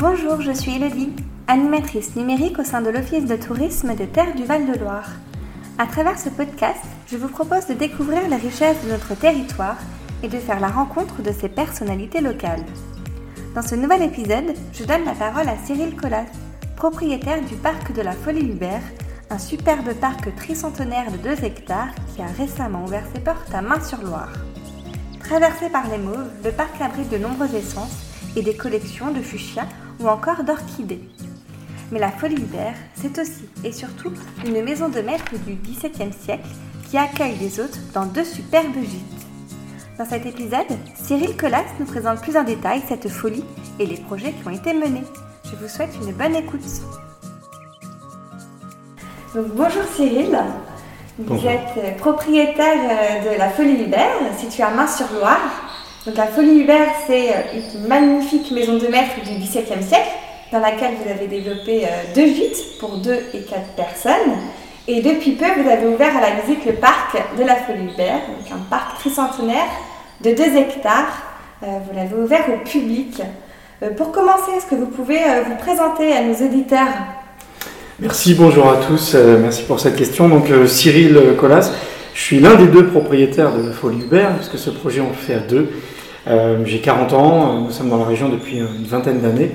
Bonjour, je suis Elodie, animatrice numérique au sein de l'Office de tourisme des Terres du Val-de-Loire. À travers ce podcast, je vous propose de découvrir les richesses de notre territoire et de faire la rencontre de ses personnalités locales. Dans ce nouvel épisode, je donne la parole à Cyril Collas, propriétaire du parc de la Folie Hubert, un superbe parc tricentenaire de 2 hectares qui a récemment ouvert ses portes à Main-sur-Loire. Traversé par les mauves, le parc abrite de nombreuses essences et des collections de fuchsia ou encore d'orchidées. Mais la Folie Hubert, c'est aussi et surtout une maison de maître du XVIIe siècle qui accueille les hôtes dans deux superbes gîtes. Dans cet épisode, Cyril Collas nous présente plus en détail cette folie et les projets qui ont été menés. Je vous souhaite une bonne écoute. bonjour Cyril, vous êtes propriétaire de la Folie Hubert, située à Main-sur-Loire. Donc la Folie Hubert, c'est une magnifique maison de maître du XVIIe siècle dans laquelle vous avez développé euh, deux gîtes pour deux et quatre personnes. Et depuis peu, vous avez ouvert à la visite le parc de la Folie Hubert, donc un parc tricentenaire de 2 hectares. Euh, vous l'avez ouvert au public. Euh, pour commencer, est-ce que vous pouvez vous présenter à nos éditeurs Merci, bonjour à tous. merci pour cette question. Donc Cyril Collas, je suis l'un des deux propriétaires de la Folie Hubert, parce que ce projet on le fait à deux. J'ai 40 ans, nous sommes dans la région depuis une vingtaine d'années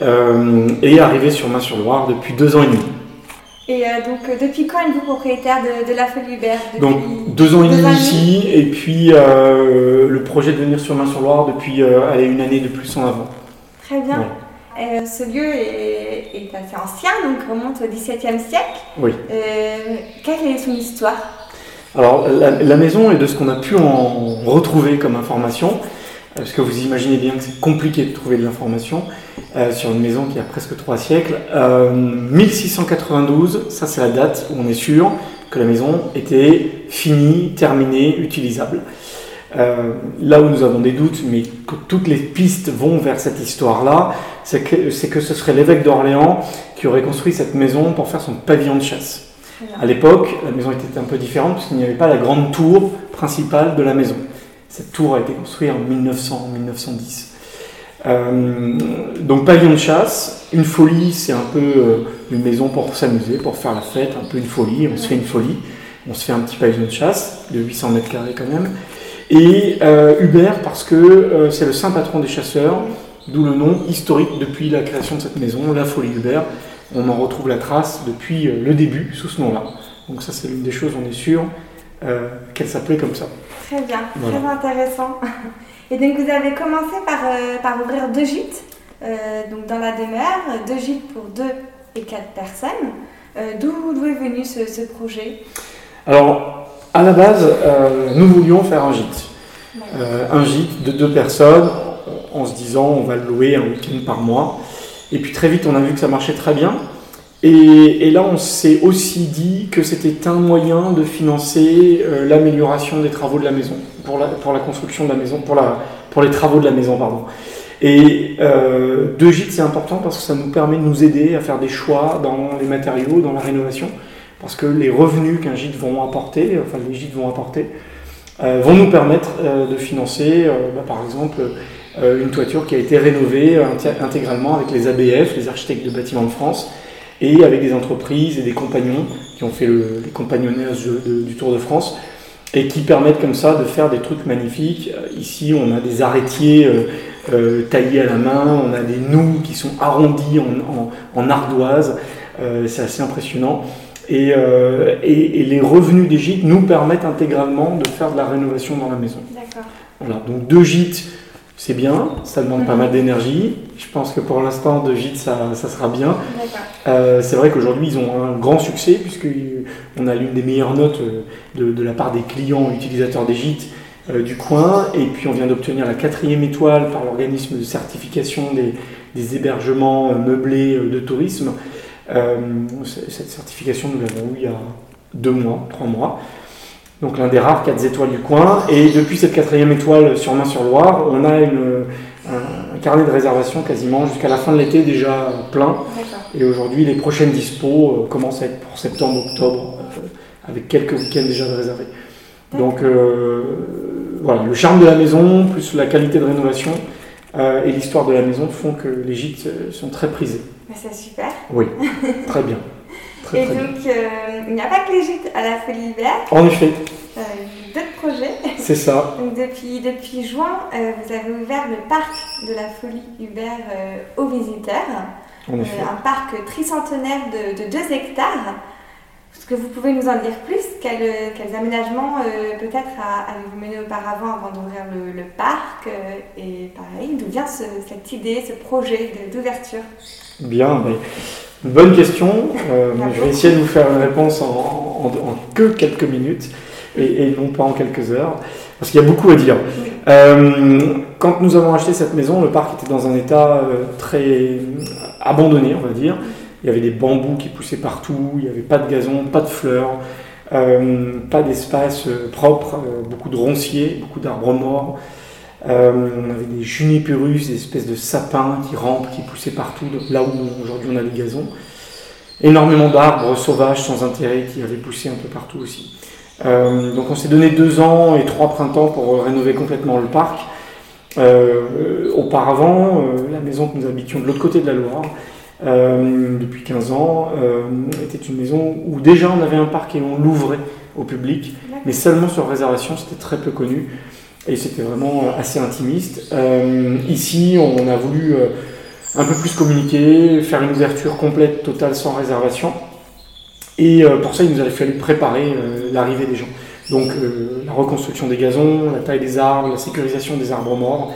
euh, et arrivé sur Main-sur-Loire depuis deux ans et demi. Et euh, donc, euh, depuis quand êtes-vous propriétaire de, la Folie Hubert? Donc, deux ans et demi ici, et puis le projet de venir sur Main-sur-Loire depuis une année de plus en avant. Très bien. ce lieu est, assez ancien, donc remonte au XVIIe siècle. Oui. quelle est son histoire? Alors, la, maison, et de ce qu'on a pu en retrouver comme information, parce que vous imaginez bien que c'est compliqué de trouver de l'information euh, sur une maison qui a presque trois siècles. 1692, euh, ça c'est la date où on est sûr que la maison était finie, terminée, utilisable. Euh, là où nous avons des doutes, mais toutes les pistes vont vers cette histoire-là, c'est que, que, ce serait l'évêque d'Orléans qui aurait construit cette maison pour faire son pavillon de chasse. À l'époque, la maison était un peu différente puisqu'il n'y avait pas la grande tour principale de la maison. Cette tour a été construite en 1900-1910. Euh, donc pavillon de chasse, une folie, c'est un peu euh, une maison pour s'amuser, pour faire la fête, un peu une folie, on se fait une folie, on se fait un petit pavillon de chasse de 800 mètres carrés quand même. Et euh, Hubert parce que c'est le saint patron des chasseurs, d'où le nom historique depuis la création de cette maison, la folie Hubert. On en retrouve la trace depuis le début sous ce nom-là. Donc ça c'est l'une des choses, on est sûr, qu'elle s'appelait comme ça. Très bien, très intéressant. Et donc vous avez commencé par, euh, par ouvrir deux gîtes, euh, donc dans la demeure, deux gîtes pour deux et quatre personnes. Euh, d'où est venu ce, ce, projet? Alors, à la base, nous voulions faire un gîte. un gîte de deux personnes, en se disant on va le louer un week-end par mois. Et puis très vite, on a vu que ça marchait très bien. Et, là, on s'est aussi dit que c'était un moyen de financer euh, l'amélioration des travaux de la maison, pour la, construction de la maison, pour les travaux de la maison, pardon. Et euh, deux gîtes, c'est important parce que ça nous permet de nous aider à faire des choix dans les matériaux, dans la rénovation, parce que les revenus qu'un gîte vont apporter, enfin les gîtes vont apporter, euh, vont nous permettre de financer, bah, par exemple, une toiture qui a été rénovée intégralement avec les ABF, les architectes de bâtiments de France, et avec des entreprises et des compagnons qui ont fait les compagnonnages du Tour de France et qui permettent comme ça de faire des trucs magnifiques. Euh, ici, on a des arrêtiers euh, euh, taillés à la main, on a des nous qui sont arrondis en, ardoise, c'est assez impressionnant. Et, et, les revenus des gîtes nous permettent intégralement de faire de la rénovation dans la maison. D'accord. Voilà, donc deux gîtes c'est bien, ça demande pas mal d'énergie. Je pense que pour l'instant, de gîtes, ça, sera bien. Euh, c'est vrai qu'aujourd'hui, ils ont un grand succès, puisqu'on a l'une des meilleures notes euh, de, la part des clients utilisateurs des gîtes euh, du coin. Et puis, on vient d'obtenir la quatrième étoile par l'organisme de certification des, des hébergements meublés de tourisme. cette certification, nous l'avons eue il y a deux mois, trois mois donc l'un des rares 4 étoiles du coin. Et depuis cette quatrième étoile sur Main-sur-Loire, on a une, un, carnet de réservation quasiment jusqu'à la fin de l'été déjà plein. Et aujourd'hui, les prochaines dispos euh, commencent à être pour septembre-octobre, euh, avec quelques week-ends déjà réservés. Donc euh, voilà, le charme de la maison, plus la qualité de rénovation, et l'histoire de la maison font que les gîtes sont très prisés. C'est super. Oui, très bien. Et donc, il n'y a pas que gîtes à la Folie Hiver. En effet. D'autres projets. C'est ça. donc depuis, depuis juin, vous avez ouvert le parc de la Folie Hubert aux visiteurs. En effet. un parc tricentenaire de, de 2 hectares. Est-ce que vous pouvez nous en dire plus? Quels, quels aménagements euh, peut-être avez-vous mené auparavant avant d'ouvrir le, parc euh, Et pareil, d'où vient cette idée, ce projet d'ouverture? Bien, une bonne question. Euh, je vais essayer de vous faire une réponse en, que quelques minutes et, non pas en quelques heures, parce qu'il y a beaucoup à dire. quand nous avons acheté cette maison, le parc était dans un état très abandonné, on va dire. Il y avait des bambous qui poussaient partout, il n'y avait pas de gazon, pas de fleurs, euh, pas d'espace euh, propre, euh, beaucoup de ronciers, beaucoup d'arbres morts. On avait des junipérus, des espèces de sapins qui rampent, qui poussaient partout, là où aujourd'hui on a des gazons. Énormément d'arbres sauvages sans intérêt qui avaient poussé un peu partout aussi. donc on s'est donné deux ans et trois printemps pour rénover complètement le parc. auparavant, la maison que nous habitions de l'autre côté de la Loire euh, depuis 15 ans, euh, était une maison où déjà on avait un parc et on l'ouvrait au public, mais seulement sur réservation, c'était très peu connu et c'était vraiment euh, assez intimiste. ici, on a voulu un peu plus communiquer, faire une ouverture complète, totale, sans réservation. Et pour ça, il nous a fallu préparer l'arrivée des gens. Donc la reconstruction des gazons, la taille des arbres, la sécurisation des arbres morts,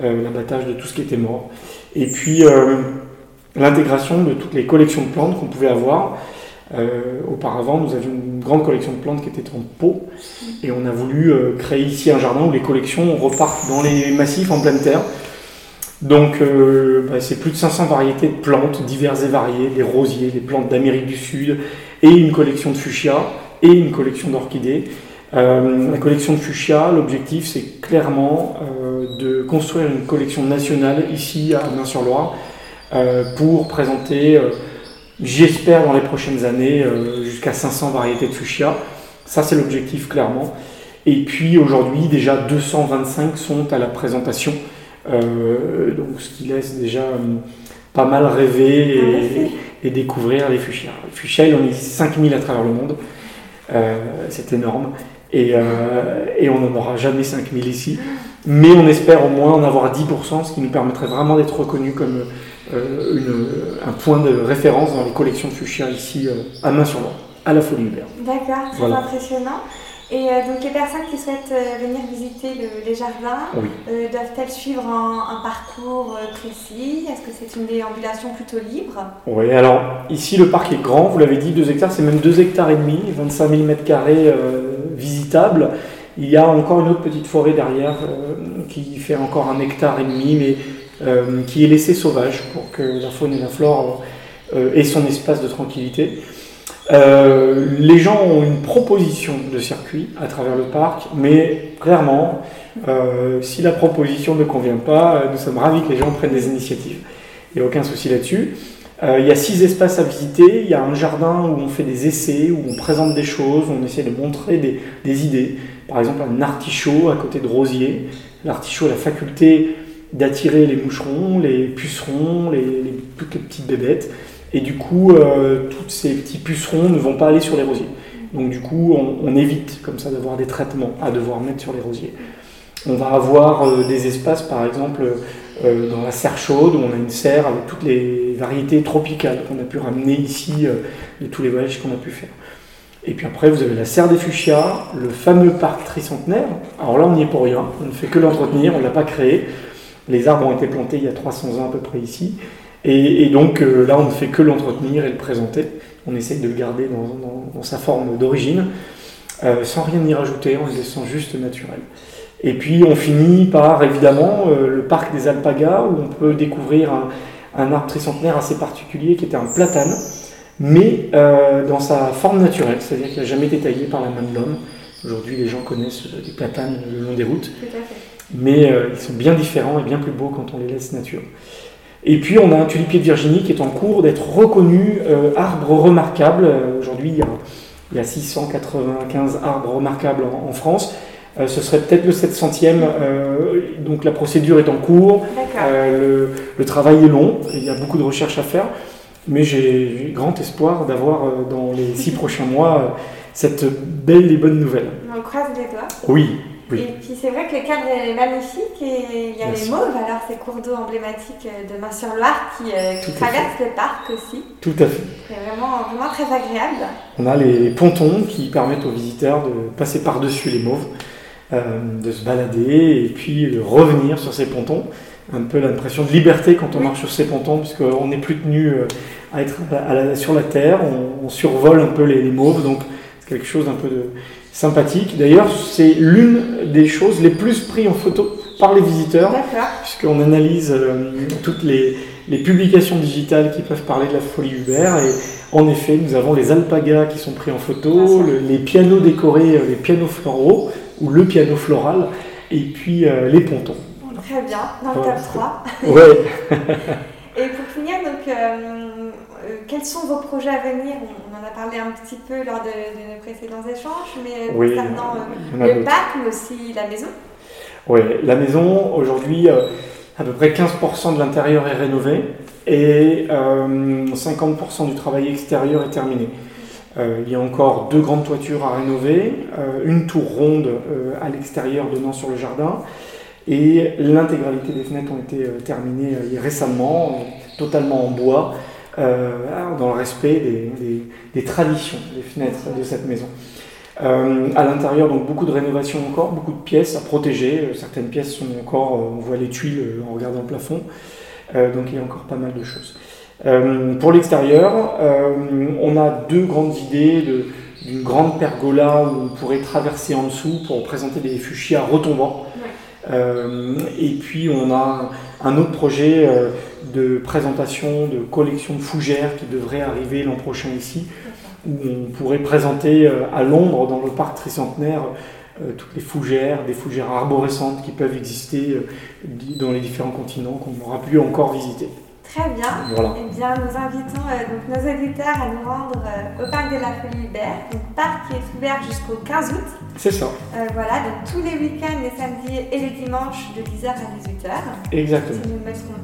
l'abattage de tout ce qui était mort. Et puis l'intégration de toutes les collections de plantes qu'on pouvait avoir. Euh, auparavant, nous avions une grande collection de plantes qui était en pot, et on a voulu euh, créer ici un jardin où les collections repartent dans les massifs en pleine terre. Donc, euh, bah, c'est plus de 500 variétés de plantes diverses et variées, les rosiers, les plantes d'Amérique du Sud, et une collection de fuchsia et une collection d'orchidées. la collection de fuchsia, l'objectif, c'est clairement de construire une collection nationale ici à Main-sur-Loire pour présenter, j'espère dans les prochaines années, euh, jusqu'à 500 variétés de fuchsia. Ça, c'est l'objectif clairement. Et puis aujourd'hui, déjà 225 sont à la présentation, donc ce qui laisse déjà pas mal rêver et, découvrir les fuchsias. Les fuchsias, il en existe 5000 à travers le monde, c'est énorme, et, et on n'en aura jamais 5000 ici. Mais on espère au moins en avoir 10%, ce qui nous permettrait vraiment d'être reconnus comme euh, un point de référence dans les collections de fuchsia ici euh, à Main-sur-Loire, à la Folie Hubert. D'accord, c'est impressionnant. Et euh, donc les personnes qui souhaitent venir visiter les jardins, doivent-elles suivre un, parcours précis? Est-ce que c'est une déambulation plutôt libre? Oui, alors ici le parc est grand, vous l'avez dit, 2 hectares, c'est même 2 hectares et demi, 25 000 mètres carrés visitables. Il y a encore une autre petite forêt derrière qui fait encore un hectare et demi, mais qui est laissé sauvage pour que la faune et la flore euh, aient son espace de tranquillité. Euh, les gens ont une proposition de circuit à travers le parc, mais clairement, si la proposition ne convient pas, nous sommes ravis que les gens prennent des initiatives. Il n'y a aucun souci là-dessus. il y a six espaces à visiter. Il y a un jardin où on fait des essais, où on présente des choses, où on essaie de montrer des, des idées. Par exemple, un artichaut à côté de rosier. L'artichaut a la faculté d'attirer les moucherons, les pucerons, toutes les petites bébêtes. Et du coup, euh, tous ces petits pucerons ne vont pas aller sur les rosiers. Donc du coup, on, évite comme ça d'avoir des traitements à devoir mettre sur les rosiers. On va avoir euh, des espaces, par exemple, euh, dans la serre chaude, où on a une serre avec toutes les variétés tropicales qu'on a pu ramener ici de tous les voyages qu'on a pu faire. Et puis après, vous avez la serre des fuchsias, le fameux parc tricentenaire. Alors là, on n'y est pour rien, on ne fait que l'entretenir, on ne l'a pas créé. Les arbres ont été plantés il y a 300 ans à peu près ici. Et, donc euh, là, on ne fait que l'entretenir et le présenter. On essaye de le garder dans, sa forme d'origine, euh, sans rien y rajouter, en le laissant juste naturel. Et puis on finit par évidemment euh, le parc des alpagas, où on peut découvrir un, arbre tricentenaire assez particulier qui était un platane, mais dans sa forme naturelle, c'est-à-dire qu'il n'a jamais été taillé par la main de l'homme. Aujourd'hui, les gens connaissent des platanes le long des routes. Tout à fait mais euh, ils sont bien différents et bien plus beaux quand on les laisse nature. Et puis on a un tulipier de Virginie qui est en cours d'être reconnu euh, arbre remarquable. Euh, aujourd'hui, il, y a 695 arbres remarquables en, France. ce serait peut-être le 700e, donc la procédure est en cours, le, le, travail est long, il y a beaucoup de recherches à faire, mais j'ai grand espoir d'avoir dans les six prochains mois cette belle et bonne nouvelle. On croise les doigts. Oui, et puis c'est vrai que le cadre est magnifique et il y a les mauves, alors ces cours d'eau emblématiques de Main-sur-Loire qui, euh, traversent le parc aussi. Tout à fait. C'est vraiment, vraiment très agréable. On a les pontons qui permettent aux visiteurs de passer par-dessus les mauves, euh, de se balader et puis de revenir sur ces pontons. Un peu l'impression de liberté quand on marche sur ces pontons, puisqu'on n'est plus tenu euh, à être sur la terre, on, survole un peu les, les mauves, donc c'est quelque chose un peu de sympathique. D'ailleurs, c'est l'une des choses les plus prises en photo par les visiteurs, puisqu'on analyse euh, toutes les, publications digitales qui peuvent parler de la folie Hubert. Et en effet, nous avons les alpagas qui sont pris en photo, les pianos décorés, euh, les pianos floraux, ou le piano floral, et puis euh, les pontons. Très bien, dans le top 3. Ouais. et pour finir, donc, quels sont vos projets à venir? En a parlé un petit peu lors de, nos précédents échanges, mais concernant euh, le parc, mais aussi la maison. Oui, la maison, aujourd'hui, euh, à peu près 15% de l'intérieur est rénové et 50% euh, du travail extérieur est terminé. il y a encore deux grandes toitures à rénover, une tour ronde à l'extérieur donnant sur le jardin, et l'intégralité des fenêtres ont été terminées récemment, totalement en bois. Euh, dans le respect des, traditions des fenêtres de cette maison. Euh, à l'intérieur, donc beaucoup de rénovations encore, beaucoup de pièces à protéger. Euh, certaines pièces sont encore, on voit les tuiles en regardant le plafond. donc il y a encore pas mal de choses. pour l'extérieur, on a deux grandes idées d'une grande pergola où on pourrait traverser en dessous pour présenter des fuchsias retombants. et puis on a un autre projet de présentation de collection de fougères qui devrait arriver l'an prochain ici, où on pourrait présenter euh, à Londres, dans le parc tricentenaire, euh, toutes les fougères, des fougères arborescentes qui peuvent exister euh, dans les différents continents qu'on n'aura plus encore visiter. Très bien. Eh bien, nous invitons donc, nos auditeurs à nous rendre au parc de la Folie Hubert, donc parc qui est ouvert jusqu'au 15 août. C'est ça. voilà, donc tous les week-ends, les samedis et les dimanches de 10h à 18h. Exactement.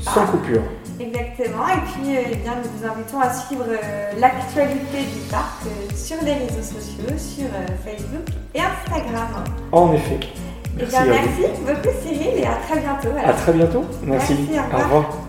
Sans coupure. Exactement. Et puis, euh, eh bien, nous vous invitons à suivre euh, l'actualité du parc euh, sur les réseaux sociaux, sur Facebook et Instagram. En effet. Merci, eh bien, merci beaucoup Cyril et à très bientôt. À très bientôt. Merci. merci au revoir.